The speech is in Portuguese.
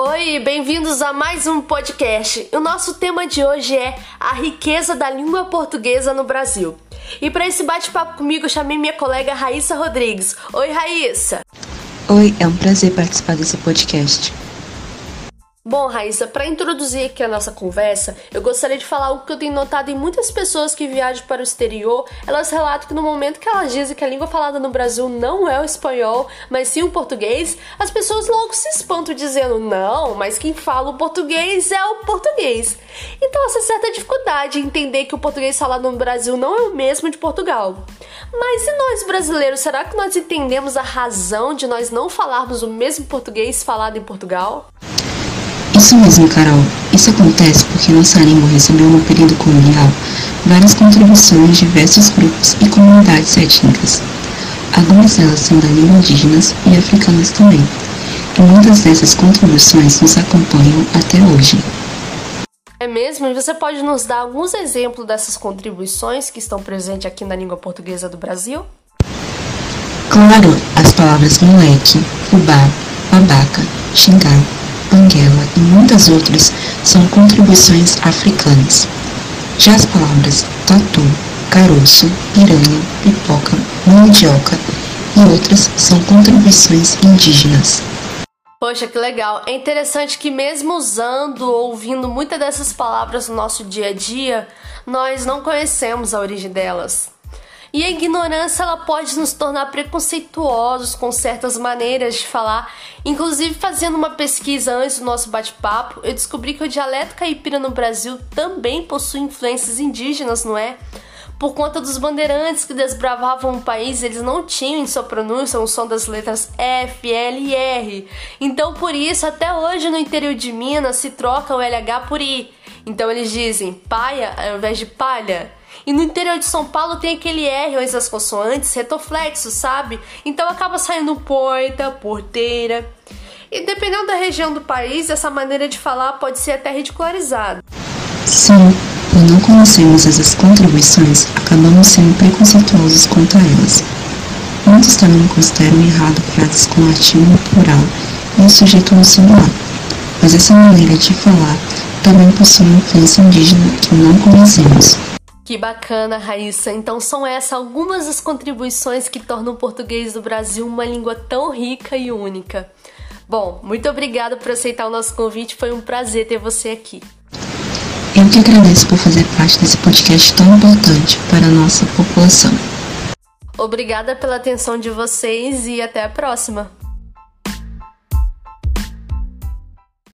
Oi, bem-vindos a mais um podcast. O nosso tema de hoje é a riqueza da língua portuguesa no Brasil. E para esse bate-papo comigo, chamei minha colega Raíssa Rodrigues. Oi, Raíssa. Oi, é um prazer participar desse podcast. Bom, Raíssa, para introduzir aqui a nossa conversa, eu gostaria de falar algo que eu tenho notado em muitas pessoas que viajam para o exterior. Elas relatam que no momento que elas dizem que a língua falada no Brasil não é o espanhol, mas sim o português, as pessoas logo se espantam dizendo: não, mas quem fala o português é o português. Então, essa certa dificuldade em entender que o português falado no Brasil não é o mesmo de Portugal. Mas e nós brasileiros, será que nós entendemos a razão de nós não falarmos o mesmo português falado em Portugal? Isso mesmo, Carol. Isso acontece porque nossa língua recebeu no período colonial várias contribuições de diversos grupos e comunidades étnicas. Algumas delas são da língua indígenas e africanas também. E muitas dessas contribuições nos acompanham até hoje. É mesmo? E você pode nos dar alguns exemplos dessas contribuições que estão presentes aqui na língua portuguesa do Brasil? Claro, as palavras moleque, fubá, babaca, xingar, banguela e muitas outras são contribuições africanas. Já as palavras tatu, caroço, piranha, pipoca, mandioca e outras são contribuições indígenas. Poxa, que legal! É interessante que, mesmo usando ou ouvindo muitas dessas palavras no nosso dia a dia, nós não conhecemos a origem delas. E a ignorância ela pode nos tornar preconceituosos com certas maneiras de falar. Inclusive, fazendo uma pesquisa antes do nosso bate-papo, eu descobri que o dialeto caipira no Brasil também possui influências indígenas, não é? Por conta dos bandeirantes que desbravavam o país, eles não tinham em sua pronúncia o som das letras F, L e R. Então, por isso, até hoje no interior de Minas se troca o LH por I. Então, eles dizem paia ao invés de palha. E no interior de São Paulo tem aquele R antes das consoantes, retoflexo, sabe? Então acaba saindo poita, porteira. E dependendo da região do país, essa maneira de falar pode ser até ridicularizada. Sim, por não conhecermos essas contribuições, acabamos sendo preconceituosos quanto a elas. Muitos também consideram errado frases com artigo no plural e o sujeito no singular. Mas essa maneira de falar também possui influência indígena que não conhecemos. Que bacana, Raíssa. Então são essas algumas das contribuições que tornam o português do Brasil uma língua tão rica e única. Bom, muito obrigada por aceitar o nosso convite, foi um prazer ter você aqui. Eu que agradeço por fazer parte desse podcast tão importante para a nossa população. Obrigada pela atenção de vocês e até a próxima.